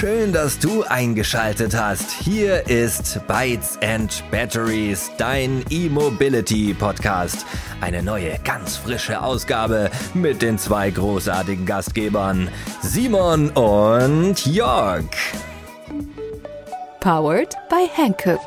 Schön, dass du eingeschaltet hast. Hier ist Bytes and Batteries, dein E-Mobility Podcast. Eine neue, ganz frische Ausgabe mit den zwei großartigen Gastgebern, Simon und Jörg. Powered by Hankook.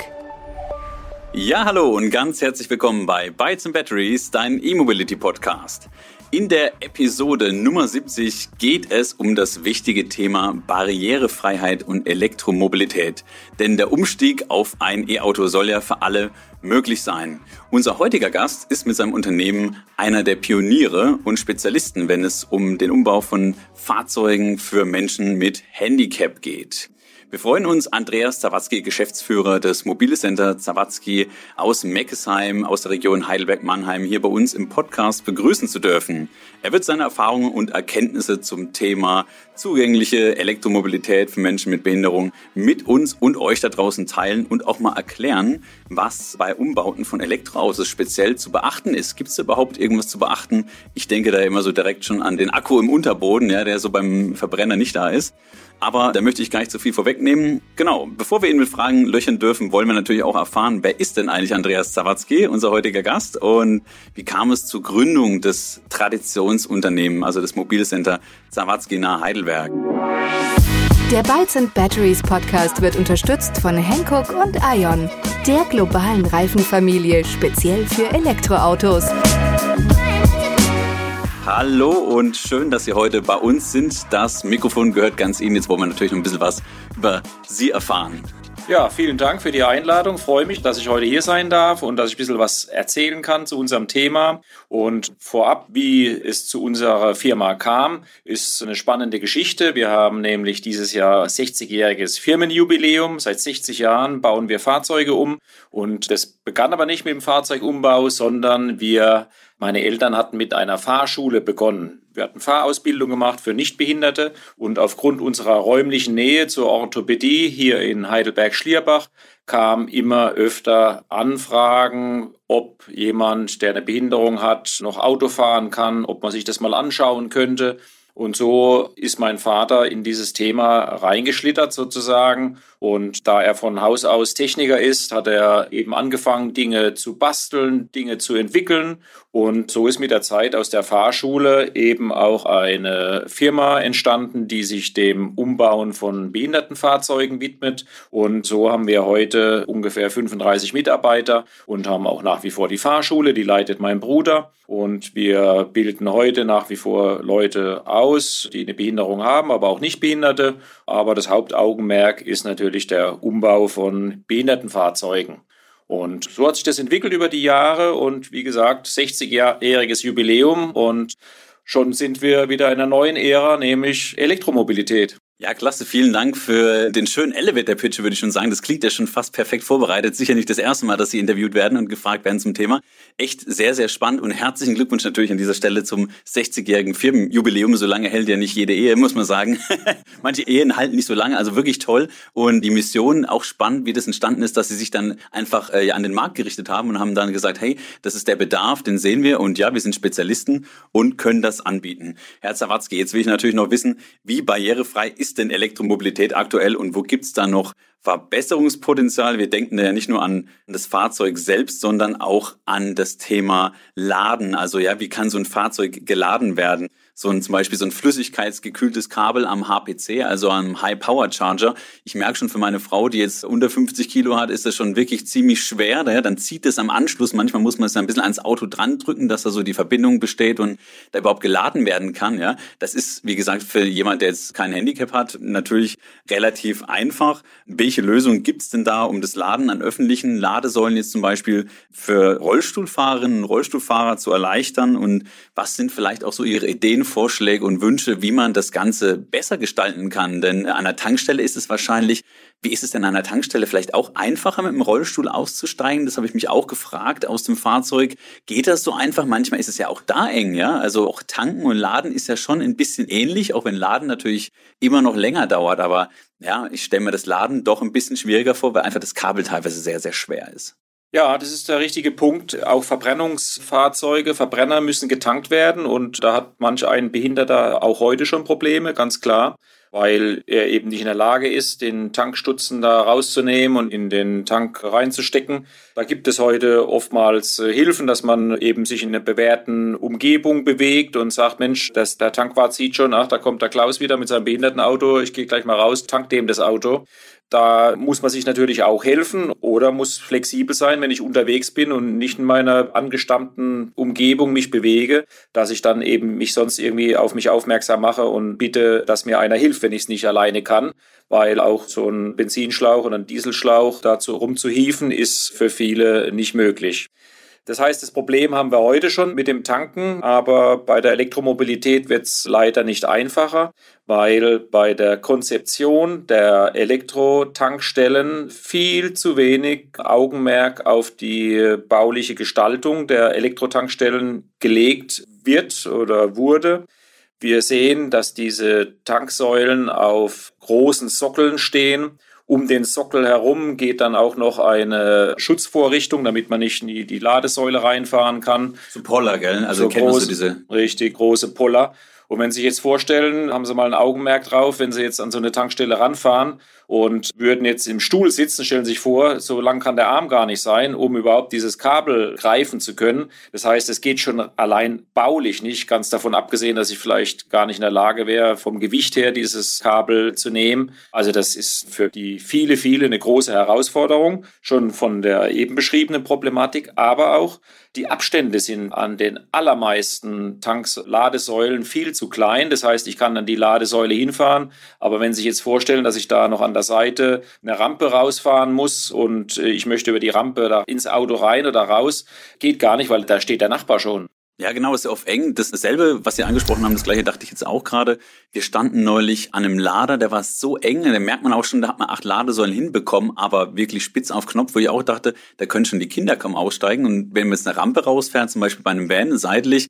Ja, hallo und ganz herzlich willkommen bei Bytes and Batteries, dein E-Mobility Podcast. In der Episode Nummer 70 geht es um das wichtige Thema Barrierefreiheit und Elektromobilität. Denn der Umstieg auf ein E-Auto soll ja für alle möglich sein. Unser heutiger Gast ist mit seinem Unternehmen einer der Pioniere und Spezialisten, wenn es um den Umbau von Fahrzeugen für Menschen mit Handicap geht. Wir freuen uns, Andreas Zawatzki, Geschäftsführer des Mobile Center Zawatzki aus Meckesheim, aus der Region Heidelberg-Mannheim, hier bei uns im Podcast begrüßen zu dürfen. Er wird seine Erfahrungen und Erkenntnisse zum Thema zugängliche Elektromobilität für Menschen mit Behinderung mit uns und euch da draußen teilen und auch mal erklären, was bei Umbauten von Elektroautos speziell zu beachten ist. Gibt es überhaupt irgendwas zu beachten? Ich denke da immer so direkt schon an den Akku im Unterboden, ja, der so beim Verbrenner nicht da ist. Aber da möchte ich gar nicht zu viel vorwegnehmen. Genau, bevor wir ihn mit Fragen löchern dürfen, wollen wir natürlich auch erfahren, wer ist denn eigentlich Andreas Zawatzki, unser heutiger Gast, und wie kam es zur Gründung des Traditionsunternehmens, also des Mobilcenter Zawatzki nahe Heidelberg. Der Bytes and Batteries Podcast wird unterstützt von Hankook und Ion, der globalen Reifenfamilie speziell für Elektroautos. Hallo und schön, dass Sie heute bei uns sind. Das Mikrofon gehört ganz Ihnen. Jetzt wollen wir natürlich noch ein bisschen was über Sie erfahren. Ja, vielen Dank für die Einladung. Freue mich, dass ich heute hier sein darf und dass ich ein bisschen was erzählen kann zu unserem Thema. Und vorab, wie es zu unserer Firma kam, ist eine spannende Geschichte. Wir haben nämlich dieses Jahr 60-jähriges Firmenjubiläum. Seit 60 Jahren bauen wir Fahrzeuge um. Und das begann aber nicht mit dem Fahrzeugumbau, sondern wir meine Eltern hatten mit einer Fahrschule begonnen. Wir hatten Fahrausbildung gemacht für Nichtbehinderte und aufgrund unserer räumlichen Nähe zur Orthopädie hier in Heidelberg-Schlierbach kam immer öfter Anfragen, ob jemand, der eine Behinderung hat, noch Auto fahren kann, ob man sich das mal anschauen könnte. Und so ist mein Vater in dieses Thema reingeschlittert sozusagen. Und da er von Haus aus Techniker ist, hat er eben angefangen, Dinge zu basteln, Dinge zu entwickeln. Und so ist mit der Zeit aus der Fahrschule eben auch eine Firma entstanden, die sich dem Umbauen von Behindertenfahrzeugen widmet. Und so haben wir heute ungefähr 35 Mitarbeiter und haben auch nach wie vor die Fahrschule, die leitet mein Bruder. Und wir bilden heute nach wie vor Leute aus, die eine Behinderung haben, aber auch nicht Behinderte. Aber das Hauptaugenmerk ist natürlich der Umbau von Behindertenfahrzeugen. Und so hat sich das entwickelt über die Jahre und wie gesagt, 60-jähriges Jubiläum und schon sind wir wieder in einer neuen Ära, nämlich Elektromobilität. Ja, klasse. Vielen Dank für den schönen Elevator-Pitch, würde ich schon sagen. Das klingt ja schon fast perfekt vorbereitet. Sicher nicht das erste Mal, dass Sie interviewt werden und gefragt werden zum Thema. Echt sehr, sehr spannend und herzlichen Glückwunsch natürlich an dieser Stelle zum 60-jährigen Firmenjubiläum. So lange hält ja nicht jede Ehe, muss man sagen. Manche Ehen halten nicht so lange, also wirklich toll. Und die Mission auch spannend, wie das entstanden ist, dass Sie sich dann einfach äh, an den Markt gerichtet haben und haben dann gesagt, hey, das ist der Bedarf, den sehen wir und ja, wir sind Spezialisten und können das anbieten. Herr Zawatzki, jetzt will ich natürlich noch wissen, wie barrierefrei ist ist denn Elektromobilität aktuell und wo gibt es da noch Verbesserungspotenzial? Wir denken ja nicht nur an das Fahrzeug selbst, sondern auch an das Thema Laden. Also ja, wie kann so ein Fahrzeug geladen werden? So ein, zum Beispiel so ein flüssigkeitsgekühltes Kabel am HPC, also am High Power Charger. Ich merke schon für meine Frau, die jetzt unter 50 Kilo hat, ist das schon wirklich ziemlich schwer. Ja? Dann zieht es am Anschluss. Manchmal muss man es ein bisschen ans Auto dran drücken, dass da so die Verbindung besteht und da überhaupt geladen werden kann. Ja? Das ist, wie gesagt, für jemand, der jetzt kein Handicap hat, natürlich relativ einfach. Welche Lösungen gibt es denn da, um das Laden an öffentlichen Ladesäulen jetzt zum Beispiel für Rollstuhlfahrerinnen und Rollstuhlfahrer zu erleichtern? Und was sind vielleicht auch so Ihre Ideen Vorschläge und Wünsche, wie man das Ganze besser gestalten kann. Denn an der Tankstelle ist es wahrscheinlich, wie ist es denn an der Tankstelle vielleicht auch einfacher mit dem Rollstuhl auszusteigen? Das habe ich mich auch gefragt aus dem Fahrzeug. Geht das so einfach? Manchmal ist es ja auch da eng, ja? Also auch tanken und laden ist ja schon ein bisschen ähnlich, auch wenn Laden natürlich immer noch länger dauert. Aber ja, ich stelle mir das Laden doch ein bisschen schwieriger vor, weil einfach das Kabel teilweise sehr, sehr schwer ist. Ja, das ist der richtige Punkt. Auch Verbrennungsfahrzeuge, Verbrenner müssen getankt werden und da hat manch ein Behinderter auch heute schon Probleme, ganz klar. weil er eben nicht in der Lage ist, den Tankstutzen da rauszunehmen und in den Tank reinzustecken. Da gibt es heute oftmals äh, Hilfen, dass man eben sich in einer bewährten Umgebung bewegt und sagt, Mensch, das, der Tankwart sieht schon, ach, da kommt der Klaus wieder mit seinem Behindertenauto, ich gehe gleich mal raus, tank dem das Auto. Da muss man sich natürlich auch helfen oder muss flexibel sein, wenn ich unterwegs bin und nicht in meiner angestammten Umgebung mich bewege, dass ich dann eben mich sonst irgendwie auf mich aufmerksam mache und bitte, dass mir einer hilft, wenn ich es nicht alleine kann, weil auch so ein Benzinschlauch oder ein Dieselschlauch dazu rumzuhieven ist für viele nicht möglich. Das heißt, das Problem haben wir heute schon mit dem Tanken, aber bei der Elektromobilität wird es leider nicht einfacher, weil bei der Konzeption der Elektrotankstellen viel zu wenig Augenmerk auf die bauliche Gestaltung der Elektrotankstellen gelegt wird oder wurde. Wir sehen, dass diese Tanksäulen auf großen Sockeln stehen um den Sockel herum geht dann auch noch eine Schutzvorrichtung, damit man nicht in die, die Ladesäule reinfahren kann. So Poller, gell? Also so groß, diese richtig große Poller. Und wenn Sie sich jetzt vorstellen, haben Sie mal ein Augenmerk drauf, wenn Sie jetzt an so eine Tankstelle ranfahren und würden jetzt im Stuhl sitzen, stellen Sie sich vor, so lang kann der Arm gar nicht sein, um überhaupt dieses Kabel greifen zu können. Das heißt, es geht schon allein baulich nicht, ganz davon abgesehen, dass ich vielleicht gar nicht in der Lage wäre, vom Gewicht her dieses Kabel zu nehmen. Also das ist für die viele, viele eine große Herausforderung, schon von der eben beschriebenen Problematik, aber auch die Abstände sind an den allermeisten Tanks, Ladesäulen viel zu klein. Das heißt, ich kann dann die Ladesäule hinfahren. Aber wenn Sie sich jetzt vorstellen, dass ich da noch an der Seite eine Rampe rausfahren muss und äh, ich möchte über die Rampe da ins Auto rein oder raus, geht gar nicht, weil da steht der Nachbar schon. Ja, genau, ist ja auf eng. Dasselbe, was Sie angesprochen haben, das gleiche dachte ich jetzt auch gerade. Wir standen neulich an einem Lader, der war so eng, da merkt man auch schon, da hat man acht Ladesäulen hinbekommen, aber wirklich spitz auf Knopf, wo ich auch dachte, da können schon die Kinder kaum aussteigen. Und wenn wir jetzt eine Rampe rausfahren, zum Beispiel bei einem Van seitlich,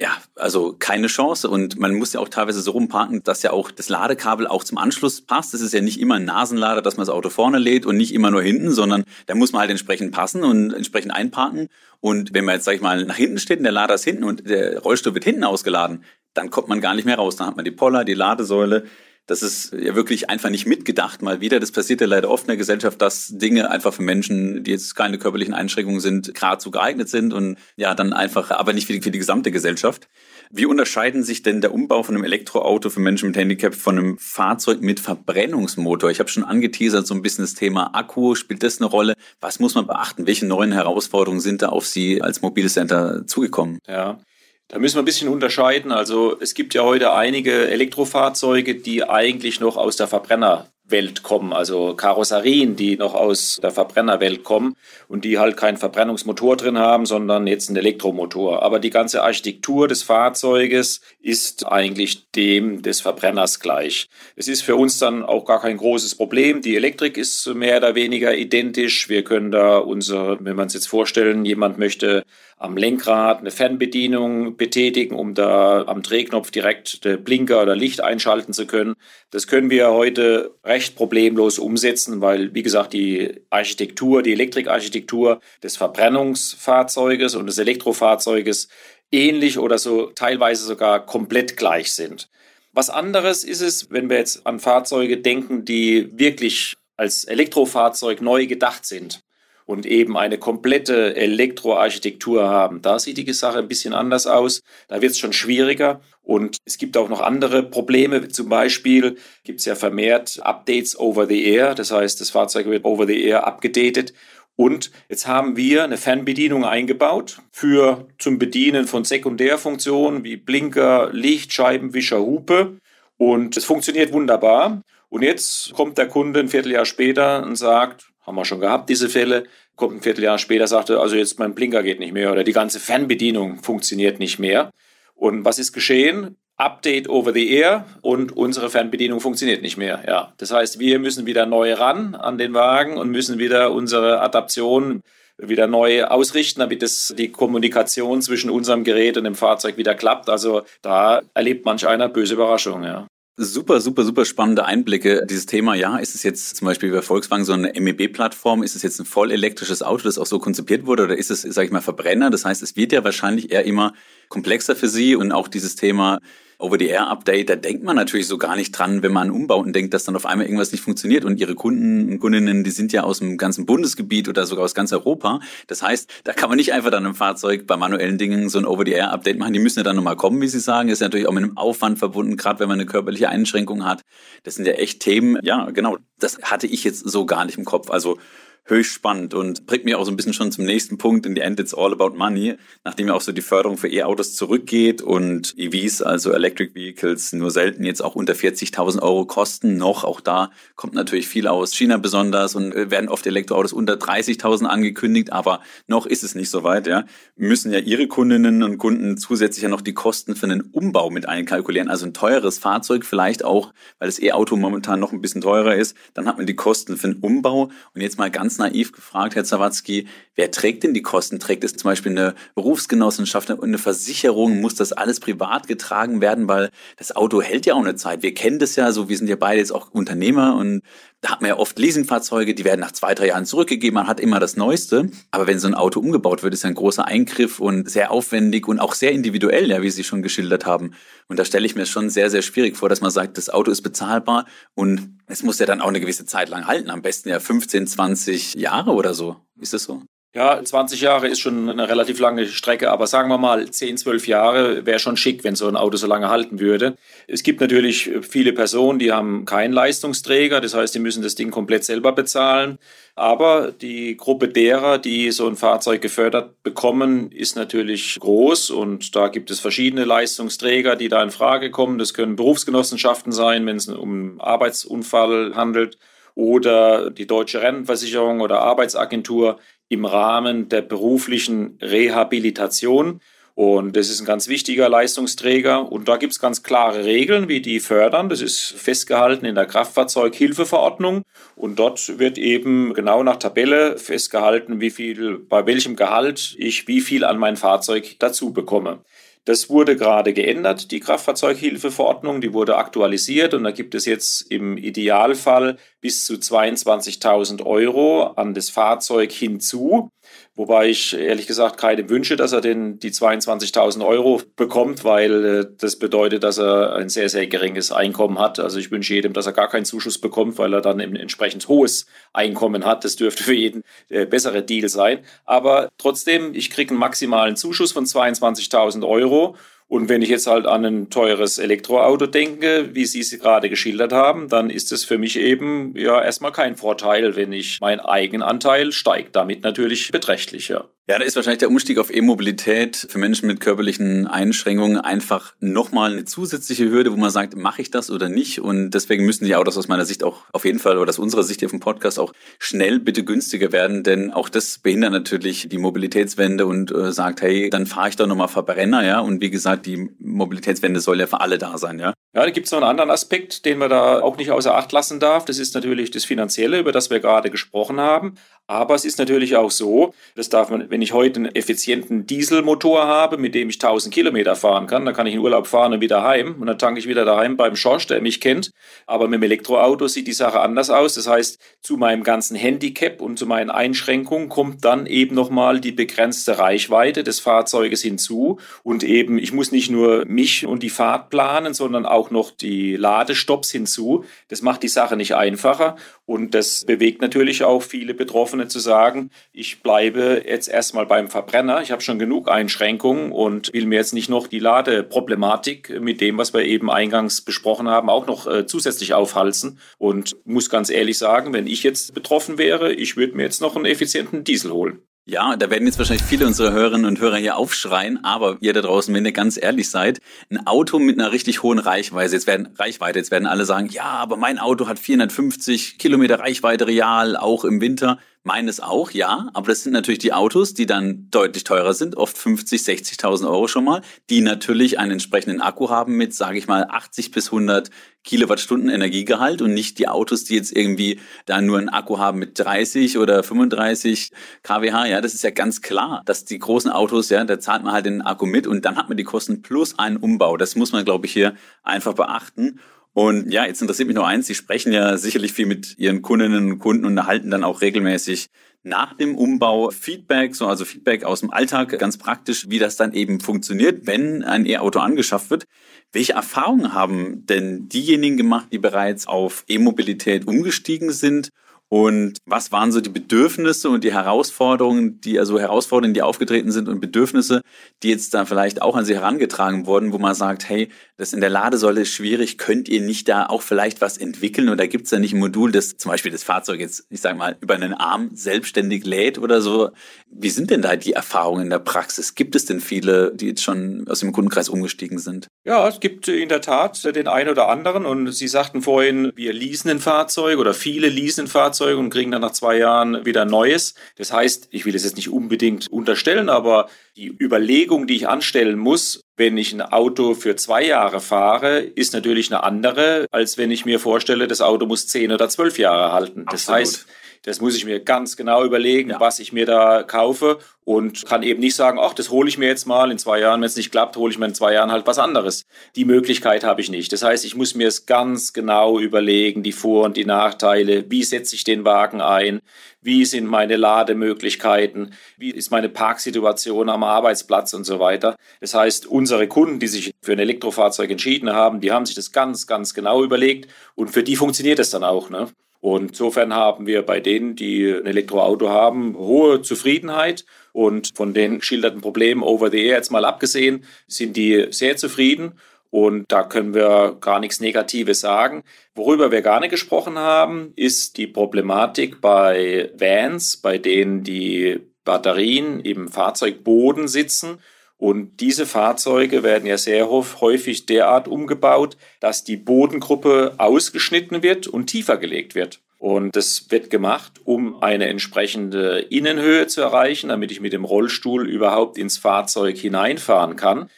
ja, also keine Chance. Und man muss ja auch teilweise so rumparken, dass ja auch das Ladekabel auch zum Anschluss passt. Das ist ja nicht immer ein Nasenlader, dass man das Auto vorne lädt und nicht immer nur hinten, sondern da muss man halt entsprechend passen und entsprechend einparken. Und wenn man jetzt, sag ich mal, nach hinten steht und der Lader ist hinten und der Rollstuhl wird hinten ausgeladen, dann kommt man gar nicht mehr raus. Dann hat man die Poller, die Ladesäule, das ist ja wirklich einfach nicht mitgedacht mal wieder. Das passiert ja leider oft in der Gesellschaft, dass Dinge einfach für Menschen, die jetzt keine körperlichen Einschränkungen sind, geradezu geeignet sind und ja, dann einfach, aber nicht für die, für die gesamte Gesellschaft. Wie unterscheiden sich denn der Umbau von einem Elektroauto für Menschen mit Handicap von einem Fahrzeug mit Verbrennungsmotor? Ich habe schon angeteasert, so ein bisschen das Thema Akku. Spielt das eine Rolle? Was muss man beachten? Welche neuen Herausforderungen sind da auf Sie als Mobilcenter zugekommen? Ja, da müssen wir ein bisschen unterscheiden. Also es gibt ja heute einige Elektrofahrzeuge, die eigentlich noch aus der Verbrenner Welt kommen, also Karosserien, die noch aus der Verbrennerwelt kommen und die halt keinen Verbrennungsmotor drin haben, sondern jetzt einen Elektromotor. Aber die ganze Architektur des Fahrzeuges ist eigentlich dem des Verbrenners gleich. Es ist für uns dann auch gar kein großes Problem. Die Elektrik ist mehr oder weniger identisch. Wir können da unsere, wenn man es jetzt vorstellen, jemand möchte am Lenkrad eine Fernbedienung betätigen, um da am Drehknopf direkt Blinker oder Licht einschalten zu können. Das können wir heute recht problemlos umsetzen, weil, wie gesagt, die Architektur, die Elektrikarchitektur des Verbrennungsfahrzeuges und des Elektrofahrzeuges ähnlich oder so teilweise sogar komplett gleich sind. Was anderes ist es, wenn wir jetzt an Fahrzeuge denken, die wirklich als Elektrofahrzeug neu gedacht sind und eben eine komplette Elektroarchitektur haben. Da sieht die Sache ein bisschen anders aus. Da wird es schon schwieriger. Und es gibt auch noch andere Probleme. Zum Beispiel gibt es ja vermehrt Updates over the air. Das heißt, das Fahrzeug wird over the air abgedatet. Und jetzt haben wir eine Fernbedienung eingebaut für zum Bedienen von Sekundärfunktionen wie Blinker, Lichtscheibenwischer, Hupe. Und es funktioniert wunderbar. Und jetzt kommt der Kunde ein Vierteljahr später und sagt, haben wir schon gehabt, diese Fälle. Kommt ein Vierteljahr später, sagte, also jetzt mein Blinker geht nicht mehr oder die ganze Fernbedienung funktioniert nicht mehr. Und was ist geschehen? Update over the air und unsere Fernbedienung funktioniert nicht mehr. Ja, das heißt, wir müssen wieder neu ran an den Wagen und müssen wieder unsere Adaption wieder neu ausrichten, damit es die Kommunikation zwischen unserem Gerät und dem Fahrzeug wieder klappt. Also da erlebt manch einer böse Überraschungen. Ja. Super, super, super spannende Einblicke. Dieses Thema, ja, ist es jetzt zum Beispiel bei Volkswagen so eine MEB-Plattform? Ist es jetzt ein voll elektrisches Auto, das auch so konzipiert wurde? Oder ist es, sage ich mal, Verbrenner? Das heißt, es wird ja wahrscheinlich eher immer komplexer für Sie und auch dieses Thema Over-the-Air-Update, da denkt man natürlich so gar nicht dran, wenn man an Umbauten denkt, dass dann auf einmal irgendwas nicht funktioniert. Und ihre Kunden und Kundinnen, die sind ja aus dem ganzen Bundesgebiet oder sogar aus ganz Europa. Das heißt, da kann man nicht einfach dann im Fahrzeug bei manuellen Dingen so ein Over-the-Air-Update machen. Die müssen ja dann nochmal kommen, wie Sie sagen. Ist natürlich auch mit einem Aufwand verbunden, gerade wenn man eine körperliche Einschränkung hat. Das sind ja echt Themen, ja, genau. Das hatte ich jetzt so gar nicht im Kopf. Also höchst spannend und bringt mich auch so ein bisschen schon zum nächsten Punkt. In the end, it's all about money. Nachdem ja auch so die Förderung für E-Autos zurückgeht und EVs, also Electric Vehicles, nur selten jetzt auch unter 40.000 Euro kosten noch. Auch da kommt natürlich viel aus China besonders und äh, werden oft Elektroautos unter 30.000 angekündigt, aber noch ist es nicht so weit. Ja. Müssen ja ihre Kundinnen und Kunden zusätzlich ja noch die Kosten für einen Umbau mit einkalkulieren. Also ein teures Fahrzeug vielleicht auch, weil das E-Auto momentan noch ein bisschen teurer ist. Dann hat man die Kosten für einen Umbau und jetzt mal ganz naiv gefragt, Herr Zawatzki, wer trägt denn die Kosten? Trägt es zum Beispiel eine Berufsgenossenschaft und eine Versicherung? Muss das alles privat getragen werden? Weil das Auto hält ja auch eine Zeit. Wir kennen das ja so, wir sind ja beide jetzt auch Unternehmer und da hat man ja oft Leasingfahrzeuge, die werden nach zwei, drei Jahren zurückgegeben. Man hat immer das Neueste. Aber wenn so ein Auto umgebaut wird, ist ein großer Eingriff und sehr aufwendig und auch sehr individuell, ja, wie Sie schon geschildert haben. Und da stelle ich mir schon sehr, sehr schwierig vor, dass man sagt, das Auto ist bezahlbar und es muss ja dann auch eine gewisse Zeit lang halten. Am besten ja 15, 20 Jahre oder so. Ist das so? Ja, 20 Jahre ist schon eine relativ lange Strecke, aber sagen wir mal 10, 12 Jahre wäre schon schick, wenn so ein Auto so lange halten würde. Es gibt natürlich viele Personen, die haben keinen Leistungsträger, das heißt, die müssen das Ding komplett selber bezahlen. Aber die Gruppe derer, die so ein Fahrzeug gefördert bekommen, ist natürlich groß und da gibt es verschiedene Leistungsträger, die da in Frage kommen. Das können Berufsgenossenschaften sein, wenn es um Arbeitsunfall handelt oder die Deutsche Rentenversicherung oder Arbeitsagentur im Rahmen der beruflichen Rehabilitation. Und das ist ein ganz wichtiger Leistungsträger. Und da gibt es ganz klare Regeln, wie die fördern. Das ist festgehalten in der Kraftfahrzeughilfeverordnung. Und dort wird eben genau nach Tabelle festgehalten, wie viel, bei welchem Gehalt ich wie viel an mein Fahrzeug dazu bekomme. Das wurde gerade geändert, die Kraftfahrzeughilfeverordnung, die wurde aktualisiert und da gibt es jetzt im Idealfall bis zu 22.000 Euro an das Fahrzeug hinzu. Wobei ich ehrlich gesagt keine wünsche, dass er den, die 22.000 Euro bekommt, weil äh, das bedeutet, dass er ein sehr, sehr geringes Einkommen hat. Also ich wünsche jedem, dass er gar keinen Zuschuss bekommt, weil er dann ein entsprechend hohes Einkommen hat. Das dürfte für jeden äh, bessere Deal sein. Aber trotzdem, ich kriege einen maximalen Zuschuss von 22.000 Euro und wenn ich jetzt halt an ein teures Elektroauto denke, wie Sie es gerade geschildert haben, dann ist es für mich eben ja erstmal kein Vorteil, wenn ich mein Eigenanteil steigt damit natürlich beträchtlich, ja. Ja, da ist wahrscheinlich der Umstieg auf E-Mobilität für Menschen mit körperlichen Einschränkungen einfach nochmal eine zusätzliche Hürde, wo man sagt, mache ich das oder nicht? Und deswegen müssen die Autos aus meiner Sicht auch auf jeden Fall oder aus unserer Sicht hier vom Podcast auch schnell bitte günstiger werden, denn auch das behindert natürlich die Mobilitätswende und äh, sagt, hey, dann fahre ich doch nochmal Verbrenner, ja. Und wie gesagt, die Mobilitätswende soll ja für alle da sein, ja. Ja, da gibt es noch einen anderen Aspekt, den man da auch nicht außer Acht lassen darf. Das ist natürlich das Finanzielle, über das wir gerade gesprochen haben. Aber es ist natürlich auch so, das darf man, wenn ich heute einen effizienten Dieselmotor habe, mit dem ich 1000 Kilometer fahren kann, dann kann ich in Urlaub fahren und wieder heim und dann tanke ich wieder daheim beim Schorsch, der mich kennt. Aber mit dem Elektroauto sieht die Sache anders aus. Das heißt, zu meinem ganzen Handicap und zu meinen Einschränkungen kommt dann eben nochmal die begrenzte Reichweite des Fahrzeuges hinzu. Und eben, ich muss nicht nur mich und die Fahrt planen, sondern auch noch die Ladestops hinzu. Das macht die Sache nicht einfacher und das bewegt natürlich auch viele Betroffene Betroffene zu sagen, ich bleibe jetzt erstmal beim Verbrenner, ich habe schon genug Einschränkungen und will mir jetzt nicht noch die Ladeproblematik mit dem, was wir eben eingangs besprochen haben, auch noch äh, zusätzlich aufhalsen. Und muss ganz ehrlich sagen, wenn ich jetzt betroffen wäre, ich würde mir jetzt noch einen effizienten Diesel holen. Ja, da werden jetzt wahrscheinlich viele unserer Hörerinnen und Hörer hier aufschreien, aber ihr da draußen, wenn ihr ganz ehrlich seid, ein Auto mit einer richtig hohen Reichweite, jetzt werden Reichweite, jetzt werden alle sagen, ja, aber mein Auto hat 450 Kilometer Reichweite real, auch im Winter. Meines auch, ja, aber das sind natürlich die Autos, die dann deutlich teurer sind, oft 50, 60.000 Euro schon mal, die natürlich einen entsprechenden Akku haben mit, sage ich mal, 80 bis 100 Kilowattstunden Energiegehalt und nicht die Autos, die jetzt irgendwie da nur einen Akku haben mit 30 oder 35 kWh. Ja, das ist ja ganz klar, dass die großen Autos, ja, da zahlt man halt den Akku mit und dann hat man die Kosten plus einen Umbau. Das muss man, glaube ich, hier einfach beachten. Und ja, jetzt interessiert mich nur eins. Sie sprechen ja sicherlich viel mit Ihren Kundinnen und Kunden und erhalten dann auch regelmäßig nach dem Umbau Feedback, so also Feedback aus dem Alltag, ganz praktisch, wie das dann eben funktioniert, wenn ein E-Auto angeschafft wird. Welche Erfahrungen haben denn diejenigen gemacht, die bereits auf E-Mobilität umgestiegen sind und was waren so die Bedürfnisse und die Herausforderungen, die also Herausforderungen, die aufgetreten sind und Bedürfnisse, die jetzt da vielleicht auch an Sie herangetragen wurden, wo man sagt, hey, das in der Ladesäule ist schwierig, könnt ihr nicht da auch vielleicht was entwickeln oder gibt es da nicht ein Modul, das zum Beispiel das Fahrzeug jetzt, ich sage mal, über einen Arm selbstständig lädt oder so? Wie sind denn da die Erfahrungen in der Praxis? Gibt es denn viele, die jetzt schon aus dem Kundenkreis umgestiegen sind? Ja, es gibt in der Tat den einen oder anderen und Sie sagten vorhin, wir leasen ein Fahrzeug oder viele leasen ein Fahrzeug Fahrzeug und kriegen dann nach zwei Jahren wieder ein neues. Das heißt, ich will es jetzt nicht unbedingt unterstellen, aber die Überlegung, die ich anstellen muss, wenn ich ein Auto für zwei Jahre fahre, ist natürlich eine andere, als wenn ich mir vorstelle, das Auto muss zehn oder zwölf Jahre halten. Das Absolut. heißt, das muss ich mir ganz genau überlegen, ja. was ich mir da kaufe und kann eben nicht sagen, ach, das hole ich mir jetzt mal in zwei Jahren, wenn es nicht klappt, hole ich mir in zwei Jahren halt was anderes. Die Möglichkeit habe ich nicht. Das heißt, ich muss mir es ganz genau überlegen, die Vor- und die Nachteile, wie setze ich den Wagen ein, wie sind meine Lademöglichkeiten, wie ist meine Parksituation am Arbeitsplatz und so weiter. Das heißt, unsere Kunden, die sich für ein Elektrofahrzeug entschieden haben, die haben sich das ganz, ganz genau überlegt und für die funktioniert es dann auch. Ne? Und insofern haben wir bei denen, die ein Elektroauto haben, hohe Zufriedenheit. Und von den geschilderten Problemen over the air jetzt mal abgesehen, sind die sehr zufrieden. Und da können wir gar nichts Negatives sagen. Worüber wir gar nicht gesprochen haben, ist die Problematik bei Vans, bei denen die Batterien im Fahrzeugboden sitzen und diese Fahrzeuge werden ja sehr häufig derart umgebaut, dass die Bodengruppe ausgeschnitten wird und tiefer gelegt wird. Und das wird gemacht, um eine entsprechende Innenhöhe zu erreichen, damit ich mit dem Rollstuhl überhaupt ins Fahrzeug hineinfahren kann.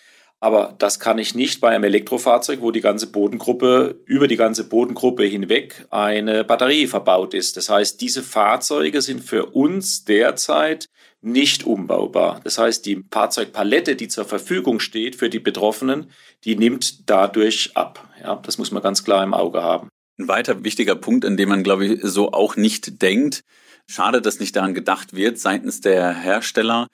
Aber das kann ich nicht bei einem Elektrofahrzeug, wo die ganze Bodengruppe, über die ganze Bodengruppe hinweg eine Batterie verbaut ist. Das heißt, diese Fahrzeuge sind für uns derzeit nicht umbaubar. Das heißt, die Fahrzeugpalette, die zur Verfügung steht für die Betroffenen, die nimmt dadurch ab. Ja, das muss man ganz klar im Auge haben. Ein weiter wichtiger Punkt, an dem man, glaube ich, so auch nicht denkt. Schade, dass nicht daran gedacht wird seitens der Hersteller.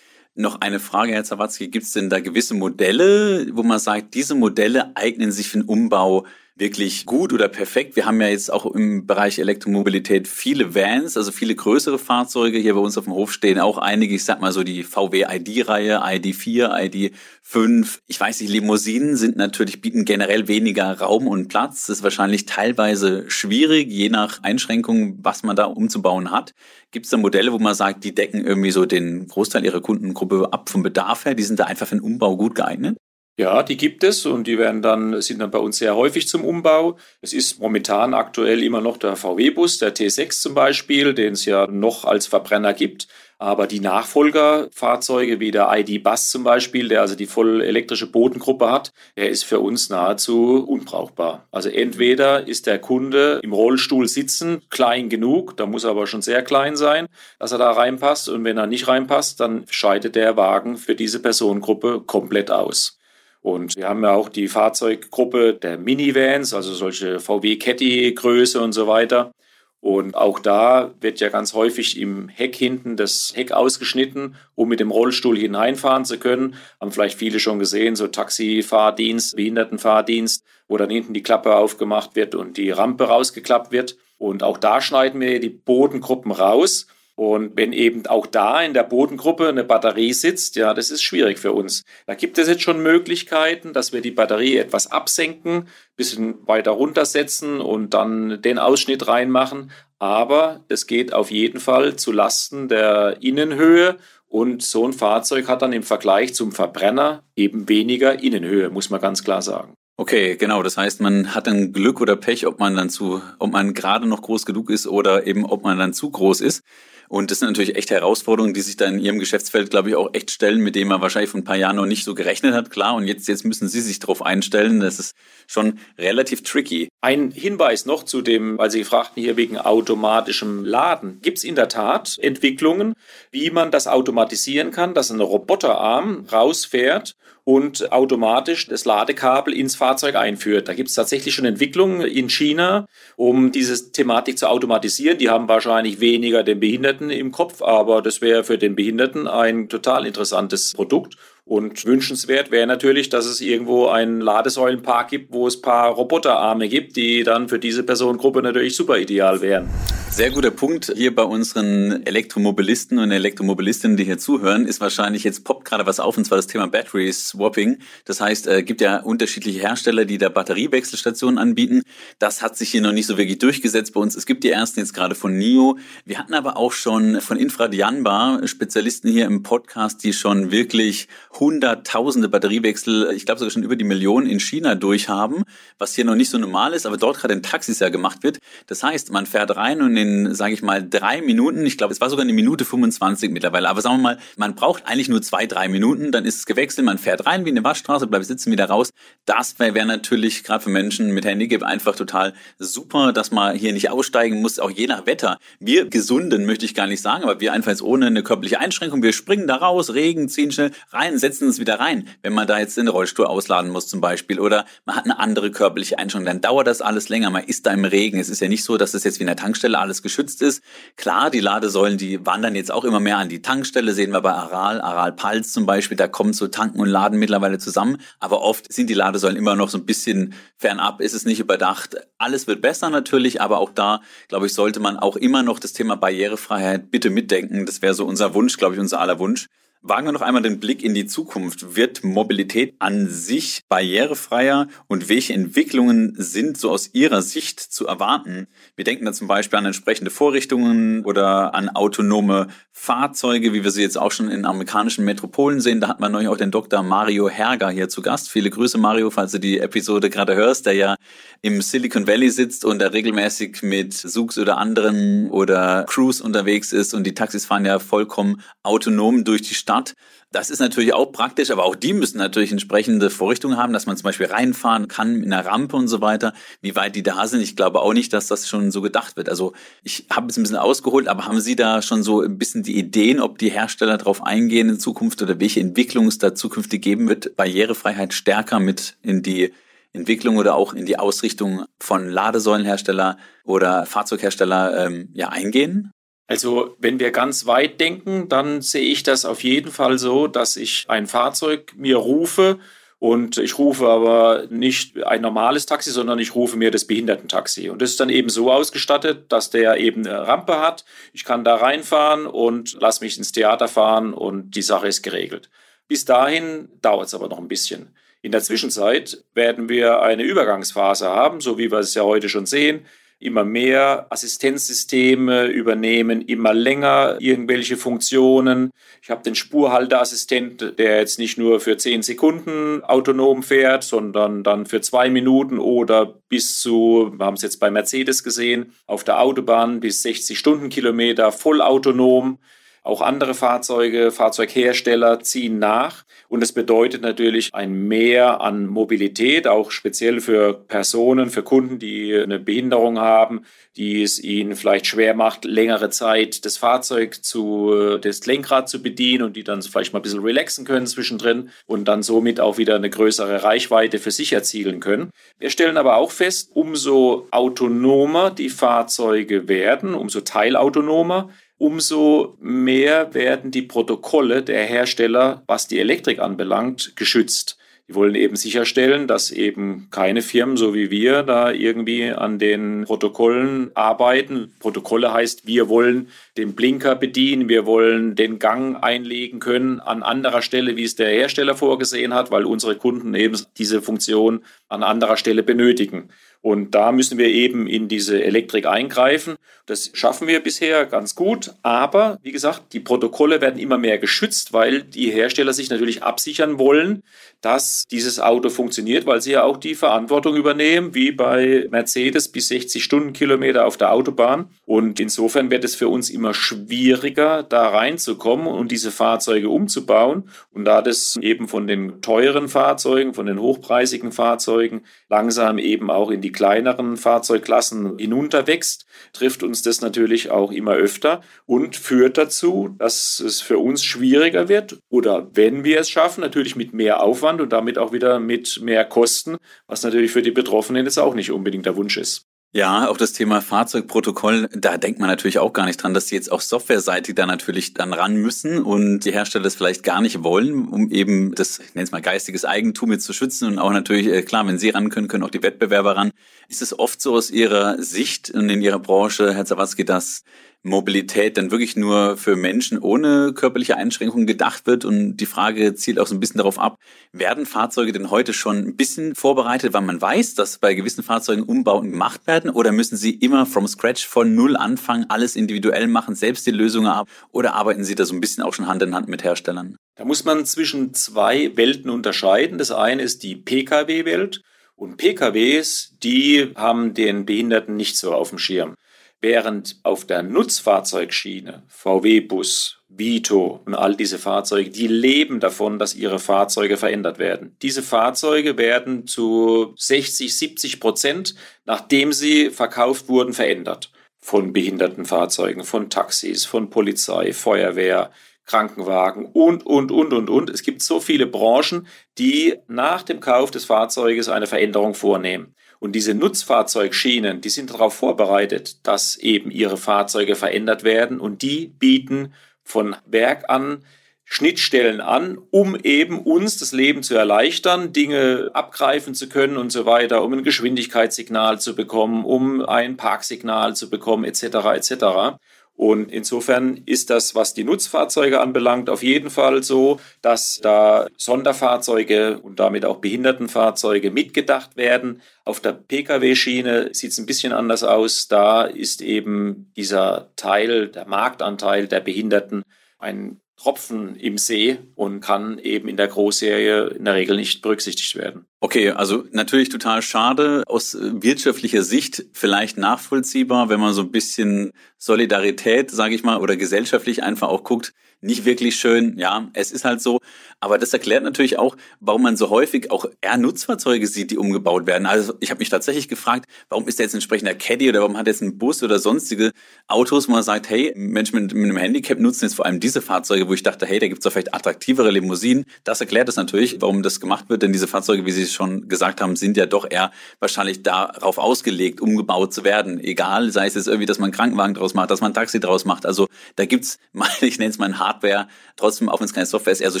Noch eine Frage, Herr Zawatzki. Gibt es denn da gewisse Modelle, wo man sagt, diese Modelle eignen sich für den Umbau wirklich gut oder perfekt. Wir haben ja jetzt auch im Bereich Elektromobilität viele Vans, also viele größere Fahrzeuge. Hier bei uns auf dem Hof stehen auch einige, ich sag mal so die VW ID-Reihe, ID4, ID5. Ich weiß nicht, Limousinen sind natürlich, bieten generell weniger Raum und Platz. Das ist wahrscheinlich teilweise schwierig, je nach Einschränkungen, was man da umzubauen hat. Gibt es da Modelle, wo man sagt, die decken irgendwie so den Großteil ihrer Kundengruppe ab vom Bedarf her? Die sind da einfach für den Umbau gut geeignet? Ja, die gibt es und die werden dann, sind dann bei uns sehr häufig zum Umbau. Es ist momentan aktuell immer noch der VW-Bus, der T6 zum Beispiel, den es ja noch als Verbrenner gibt. Aber die Nachfolgerfahrzeuge wie der ID-Bus zum Beispiel, der also die voll elektrische Bodengruppe hat, der ist für uns nahezu unbrauchbar. Also entweder ist der Kunde im Rollstuhl sitzen, klein genug, da muss er aber schon sehr klein sein, dass er da reinpasst. Und wenn er nicht reinpasst, dann scheidet der Wagen für diese Personengruppe komplett aus. Und wir haben ja auch die Fahrzeuggruppe der Minivans, also solche VW Caddy Größe und so weiter. Und auch da wird ja ganz häufig im Heck hinten das Heck ausgeschnitten, um mit dem Rollstuhl hineinfahren zu können. Haben vielleicht viele schon gesehen, so Taxifahrdienst, Behindertenfahrdienst, wo dann hinten die Klappe aufgemacht wird und die Rampe rausgeklappt wird. Und auch da schneiden wir die Bodengruppen raus und wenn eben auch da in der Bodengruppe eine Batterie sitzt, ja, das ist schwierig für uns. Da gibt es jetzt schon Möglichkeiten, dass wir die Batterie etwas absenken, bisschen weiter runtersetzen und dann den Ausschnitt reinmachen. Aber es geht auf jeden Fall zu Lasten der Innenhöhe und so ein Fahrzeug hat dann im Vergleich zum Verbrenner eben weniger Innenhöhe, muss man ganz klar sagen. Okay, genau. Das heißt, man hat dann Glück oder Pech, ob man dann zu, ob man gerade noch groß genug ist oder eben ob man dann zu groß ist. Und das sind natürlich echt Herausforderungen, die sich da in Ihrem Geschäftsfeld, glaube ich, auch echt stellen, mit denen man wahrscheinlich vor ein paar Jahren noch nicht so gerechnet hat. Klar, und jetzt, jetzt müssen Sie sich darauf einstellen. Das ist schon relativ tricky. Ein Hinweis noch zu dem, weil Sie fragten hier wegen automatischem Laden. Gibt es in der Tat Entwicklungen, wie man das automatisieren kann, dass ein Roboterarm rausfährt und automatisch das Ladekabel ins Fahrzeug einführt. Da gibt es tatsächlich schon Entwicklungen in China, um diese Thematik zu automatisieren. Die haben wahrscheinlich weniger den Behinderten im Kopf, aber das wäre für den Behinderten ein total interessantes Produkt. Und wünschenswert wäre natürlich, dass es irgendwo einen Ladesäulenpark gibt, wo es ein paar Roboterarme gibt, die dann für diese Personengruppe natürlich super ideal wären. Sehr guter Punkt hier bei unseren Elektromobilisten und Elektromobilistinnen, die hier zuhören, ist wahrscheinlich, jetzt poppt gerade was auf, und zwar das Thema Battery Swapping. Das heißt, es äh, gibt ja unterschiedliche Hersteller, die da Batteriewechselstationen anbieten. Das hat sich hier noch nicht so wirklich durchgesetzt bei uns. Es gibt die ersten jetzt gerade von NIO. Wir hatten aber auch schon von Infradianbar Spezialisten hier im Podcast, die schon wirklich hunderttausende Batteriewechsel, ich glaube sogar schon über die Millionen in China durchhaben, was hier noch nicht so normal ist, aber dort gerade in Taxis ja gemacht wird. Das heißt, man fährt rein und in, sage ich mal, drei Minuten, ich glaube, es war sogar eine Minute 25 mittlerweile, aber sagen wir mal, man braucht eigentlich nur zwei, drei Minuten, dann ist es gewechselt, man fährt rein wie eine Waschstraße, bleibt sitzen, wieder raus. Das wäre wär natürlich gerade für Menschen mit Handicap einfach total super, dass man hier nicht aussteigen muss, auch je nach Wetter. Wir Gesunden möchte ich gar nicht sagen, aber wir einfach jetzt ohne eine körperliche Einschränkung, wir springen da raus, Regen, ziehen schnell rein, setzen uns wieder rein. Wenn man da jetzt den Rollstuhl ausladen muss zum Beispiel oder man hat eine andere körperliche Einschränkung, dann dauert das alles länger. Man ist da im Regen. Es ist ja nicht so, dass es jetzt wie in der Tankstelle alles geschützt ist. Klar, die Ladesäulen, die wandern jetzt auch immer mehr an die Tankstelle, sehen wir bei Aral, Aral Pals zum Beispiel, da kommen so Tanken und Laden mittlerweile zusammen. Aber oft sind die Ladesäulen immer noch so ein bisschen fernab, ist es nicht überdacht. Alles wird besser natürlich, aber auch da, glaube ich, sollte man auch immer noch das Thema Barrierefreiheit bitte mitdenken. Das wäre so unser Wunsch, glaube ich, unser aller Wunsch. Wagen wir noch einmal den Blick in die Zukunft. Wird Mobilität an sich barrierefreier und welche Entwicklungen sind so aus Ihrer Sicht zu erwarten? Wir denken da zum Beispiel an entsprechende Vorrichtungen oder an autonome Fahrzeuge, wie wir sie jetzt auch schon in amerikanischen Metropolen sehen. Da hat man neulich auch den Dr. Mario Herger hier zu Gast. Viele Grüße, Mario, falls du die Episode gerade hörst, der ja im Silicon Valley sitzt und da regelmäßig mit Zooks oder anderen oder Crews unterwegs ist und die Taxis fahren ja vollkommen autonom durch die Stadt Stadt. Das ist natürlich auch praktisch, aber auch die müssen natürlich entsprechende Vorrichtungen haben, dass man zum Beispiel reinfahren kann in einer Rampe und so weiter. Wie weit die da sind, ich glaube auch nicht, dass das schon so gedacht wird. Also ich habe es ein bisschen ausgeholt, aber haben Sie da schon so ein bisschen die Ideen, ob die Hersteller darauf eingehen in Zukunft oder welche Entwicklung es da zukünftig geben wird, Barrierefreiheit stärker mit in die Entwicklung oder auch in die Ausrichtung von Ladesäulenhersteller oder Fahrzeughersteller ähm, ja eingehen? Also wenn wir ganz weit denken, dann sehe ich das auf jeden Fall so, dass ich ein Fahrzeug mir rufe und ich rufe aber nicht ein normales Taxi, sondern ich rufe mir das Behindertentaxi. Und das ist dann eben so ausgestattet, dass der eben eine Rampe hat. Ich kann da reinfahren und lass mich ins Theater fahren und die Sache ist geregelt. Bis dahin dauert es aber noch ein bisschen. In der Zwischenzeit werden wir eine Übergangsphase haben, so wie wir es ja heute schon sehen immer mehr Assistenzsysteme übernehmen immer länger irgendwelche Funktionen. Ich habe den Spurhalteassistent, der jetzt nicht nur für zehn Sekunden autonom fährt, sondern dann für zwei Minuten oder bis zu, wir haben es jetzt bei Mercedes gesehen, auf der Autobahn bis 60 Stundenkilometer vollautonom. Auch andere Fahrzeuge, Fahrzeughersteller ziehen nach. Und es bedeutet natürlich ein Mehr an Mobilität, auch speziell für Personen, für Kunden, die eine Behinderung haben, die es ihnen vielleicht schwer macht, längere Zeit das Fahrzeug zu, das Lenkrad zu bedienen und die dann vielleicht mal ein bisschen relaxen können zwischendrin und dann somit auch wieder eine größere Reichweite für sich erzielen können. Wir stellen aber auch fest, umso autonomer die Fahrzeuge werden, umso teilautonomer, umso mehr werden die Protokolle der Hersteller, was die Elektrik anbelangt, geschützt. Die wollen eben sicherstellen, dass eben keine Firmen so wie wir da irgendwie an den Protokollen arbeiten. Protokolle heißt, wir wollen den Blinker bedienen, wir wollen den Gang einlegen können an anderer Stelle, wie es der Hersteller vorgesehen hat, weil unsere Kunden eben diese Funktion an anderer Stelle benötigen. Und da müssen wir eben in diese Elektrik eingreifen. Das schaffen wir bisher ganz gut. Aber wie gesagt, die Protokolle werden immer mehr geschützt, weil die Hersteller sich natürlich absichern wollen, dass dieses Auto funktioniert, weil sie ja auch die Verantwortung übernehmen, wie bei Mercedes bis 60 Stundenkilometer auf der Autobahn. Und insofern wird es für uns immer schwieriger, da reinzukommen und diese Fahrzeuge umzubauen. Und da das eben von den teuren Fahrzeugen, von den hochpreisigen Fahrzeugen langsam eben auch in die kleineren Fahrzeugklassen hinunterwächst, trifft uns das natürlich auch immer öfter und führt dazu, dass es für uns schwieriger wird oder wenn wir es schaffen, natürlich mit mehr Aufwand und damit auch wieder mit mehr Kosten, was natürlich für die Betroffenen jetzt auch nicht unbedingt der Wunsch ist. Ja, auch das Thema Fahrzeugprotokoll, da denkt man natürlich auch gar nicht dran, dass die jetzt auch softwareseitig da natürlich dann ran müssen und die Hersteller das vielleicht gar nicht wollen, um eben das, ich nenne es mal geistiges Eigentum jetzt zu schützen und auch natürlich, äh, klar, wenn sie ran können, können auch die Wettbewerber ran. Ist es oft so aus Ihrer Sicht und in Ihrer Branche, Herr Zawatzki, dass Mobilität dann wirklich nur für Menschen ohne körperliche Einschränkungen gedacht wird. Und die Frage zielt auch so ein bisschen darauf ab, werden Fahrzeuge denn heute schon ein bisschen vorbereitet, weil man weiß, dass bei gewissen Fahrzeugen Umbauten gemacht werden? Oder müssen sie immer from scratch von null anfangen, alles individuell machen, selbst die Lösungen ab? Oder arbeiten sie da so ein bisschen auch schon Hand in Hand mit Herstellern? Da muss man zwischen zwei Welten unterscheiden. Das eine ist die Pkw-Welt. Und PKWs, die haben den Behinderten nicht so auf dem Schirm. Während auf der Nutzfahrzeugschiene, VW-Bus, Vito und all diese Fahrzeuge, die leben davon, dass ihre Fahrzeuge verändert werden. Diese Fahrzeuge werden zu 60, 70 Prozent, nachdem sie verkauft wurden, verändert. Von behinderten Fahrzeugen, von Taxis, von Polizei, Feuerwehr, Krankenwagen und, und, und, und, und. Es gibt so viele Branchen, die nach dem Kauf des Fahrzeuges eine Veränderung vornehmen. Und diese Nutzfahrzeugschienen, die sind darauf vorbereitet, dass eben ihre Fahrzeuge verändert werden und die bieten von Werk an Schnittstellen an, um eben uns das Leben zu erleichtern, Dinge abgreifen zu können und so weiter, um ein Geschwindigkeitssignal zu bekommen, um ein Parksignal zu bekommen, etc. etc. Und insofern ist das, was die Nutzfahrzeuge anbelangt, auf jeden Fall so, dass da Sonderfahrzeuge und damit auch Behindertenfahrzeuge mitgedacht werden. Auf der Pkw-Schiene sieht es ein bisschen anders aus. Da ist eben dieser Teil, der Marktanteil der Behinderten ein Tropfen im See und kann eben in der Großserie in der Regel nicht berücksichtigt werden. Okay, also natürlich total schade. Aus wirtschaftlicher Sicht vielleicht nachvollziehbar, wenn man so ein bisschen Solidarität, sage ich mal, oder gesellschaftlich einfach auch guckt, nicht wirklich schön. Ja, es ist halt so. Aber das erklärt natürlich auch, warum man so häufig auch eher Nutzfahrzeuge sieht, die umgebaut werden. Also ich habe mich tatsächlich gefragt, warum ist da jetzt ein entsprechender Caddy oder warum hat jetzt ein Bus oder sonstige Autos, wo man sagt, hey, Menschen mit, mit einem Handicap nutzen jetzt vor allem diese Fahrzeuge, wo ich dachte, hey, da gibt's doch vielleicht attraktivere Limousinen. Das erklärt es natürlich, warum das gemacht wird, denn diese Fahrzeuge, wie Sie schon gesagt haben, sind ja doch eher wahrscheinlich darauf ausgelegt, umgebaut zu werden. Egal, sei es jetzt irgendwie, dass man einen Krankenwagen draus macht, dass man ein Taxi draus macht. Also da gibt's mal, ich nenne es mal Hardware, trotzdem, auch wenn es keine Software ist, eher so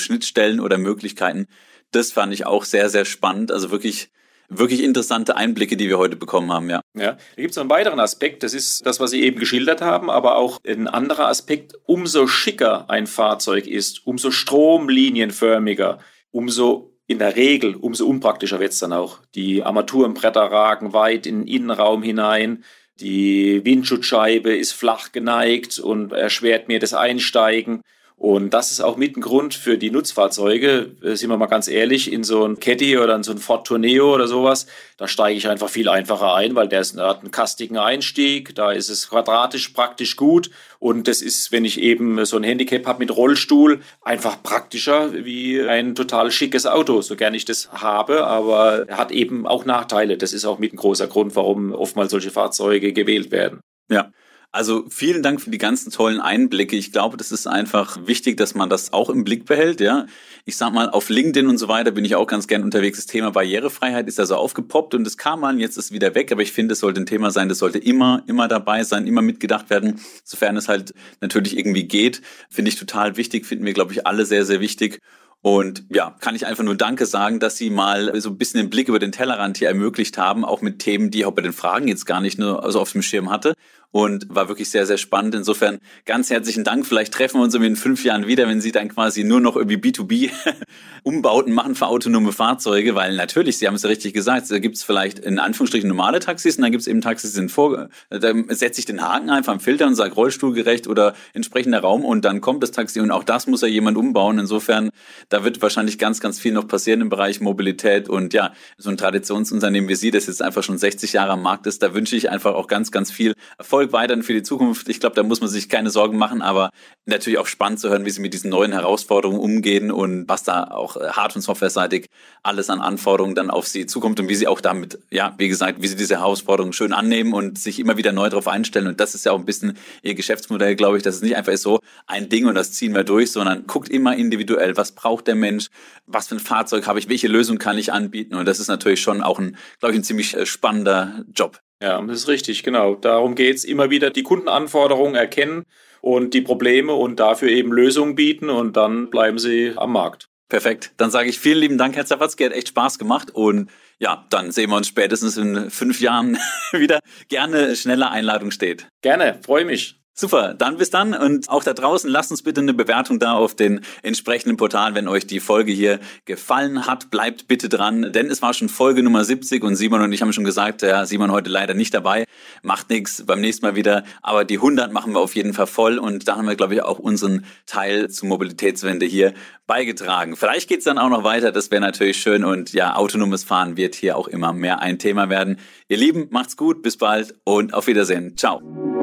Schnittstellen oder Möglichkeiten. Das fand ich auch sehr, sehr spannend. Also wirklich wirklich interessante Einblicke, die wir heute bekommen haben, ja. Ja, da gibt es noch einen weiteren Aspekt, das ist das, was Sie eben geschildert haben, aber auch ein anderer Aspekt, umso schicker ein Fahrzeug ist, umso stromlinienförmiger, umso in der Regel, umso unpraktischer wird es dann auch. Die Armaturenbretter ragen weit in den Innenraum hinein, die Windschutzscheibe ist flach geneigt und erschwert mir das Einsteigen. Und das ist auch mit ein Grund für die Nutzfahrzeuge. Äh, sind wir mal ganz ehrlich, in so ein Caddy oder in so ein Ford Tourneo oder sowas, da steige ich einfach viel einfacher ein, weil der, hat einen kastigen Einstieg, da ist es quadratisch praktisch gut. Und das ist, wenn ich eben so ein Handicap habe mit Rollstuhl, einfach praktischer wie ein total schickes Auto, so gern ich das habe. Aber er hat eben auch Nachteile. Das ist auch mit ein großer Grund, warum oftmals solche Fahrzeuge gewählt werden. Ja. Also vielen Dank für die ganzen tollen Einblicke. Ich glaube, das ist einfach wichtig, dass man das auch im Blick behält. Ja, ich sag mal, auf LinkedIn und so weiter bin ich auch ganz gern unterwegs. Das Thema Barrierefreiheit ist also aufgepoppt und es kam mal, jetzt ist wieder weg. Aber ich finde, es sollte ein Thema sein, das sollte immer, immer dabei sein, immer mitgedacht werden, sofern es halt natürlich irgendwie geht. Finde ich total wichtig, finden wir, glaube ich, alle sehr, sehr wichtig. Und ja, kann ich einfach nur Danke sagen, dass Sie mal so ein bisschen den Blick über den Tellerrand hier ermöglicht haben, auch mit Themen, die ich auch bei den Fragen jetzt gar nicht nur so auf dem Schirm hatte. Und war wirklich sehr, sehr spannend. Insofern ganz herzlichen Dank. Vielleicht treffen wir uns in fünf Jahren wieder, wenn Sie dann quasi nur noch irgendwie B2B Umbauten machen für autonome Fahrzeuge, weil natürlich, Sie haben es ja richtig gesagt, da gibt es vielleicht in Anführungsstrichen normale Taxis und dann gibt es eben Taxis, die sind vor, da setze ich den Haken einfach am Filter und sage rollstuhlgerecht oder entsprechender Raum und dann kommt das Taxi und auch das muss ja jemand umbauen. Insofern, da wird wahrscheinlich ganz, ganz viel noch passieren im Bereich Mobilität und ja, so ein Traditionsunternehmen wie Sie, das jetzt einfach schon 60 Jahre am Markt ist, da wünsche ich einfach auch ganz, ganz viel Erfolg weiterhin für die Zukunft. Ich glaube, da muss man sich keine Sorgen machen, aber natürlich auch spannend zu hören, wie Sie mit diesen neuen Herausforderungen umgehen und was da auch hard- und softwareseitig alles an Anforderungen dann auf Sie zukommt und wie Sie auch damit, ja, wie gesagt, wie Sie diese Herausforderungen schön annehmen und sich immer wieder neu darauf einstellen. Und das ist ja auch ein bisschen Ihr Geschäftsmodell, glaube ich, dass es nicht einfach ist so ein Ding und das ziehen wir durch, sondern guckt immer individuell, was braucht der Mensch, was für ein Fahrzeug habe ich, welche Lösung kann ich anbieten. Und das ist natürlich schon auch ein, glaube ich, ein ziemlich äh, spannender Job. Ja, das ist richtig, genau. Darum geht's immer wieder die Kundenanforderungen erkennen und die Probleme und dafür eben Lösungen bieten und dann bleiben sie am Markt. Perfekt. Dann sage ich vielen lieben Dank, Herr Zawatzki, hat echt Spaß gemacht und ja, dann sehen wir uns spätestens in fünf Jahren wieder. Gerne schnelle Einladung steht. Gerne, freue mich. Super, dann bis dann und auch da draußen lasst uns bitte eine Bewertung da auf den entsprechenden Portalen, wenn euch die Folge hier gefallen hat. Bleibt bitte dran, denn es war schon Folge Nummer 70 und Simon und ich haben schon gesagt, ja, Simon heute leider nicht dabei, macht nichts, beim nächsten Mal wieder, aber die 100 machen wir auf jeden Fall voll und da haben wir, glaube ich, auch unseren Teil zur Mobilitätswende hier beigetragen. Vielleicht geht's dann auch noch weiter, das wäre natürlich schön und ja, autonomes Fahren wird hier auch immer mehr ein Thema werden. Ihr Lieben, macht's gut, bis bald und auf Wiedersehen. Ciao.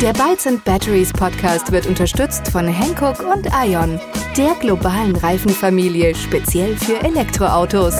Der Bytes and Batteries Podcast wird unterstützt von Hankook und Ion, der globalen Reifenfamilie speziell für Elektroautos.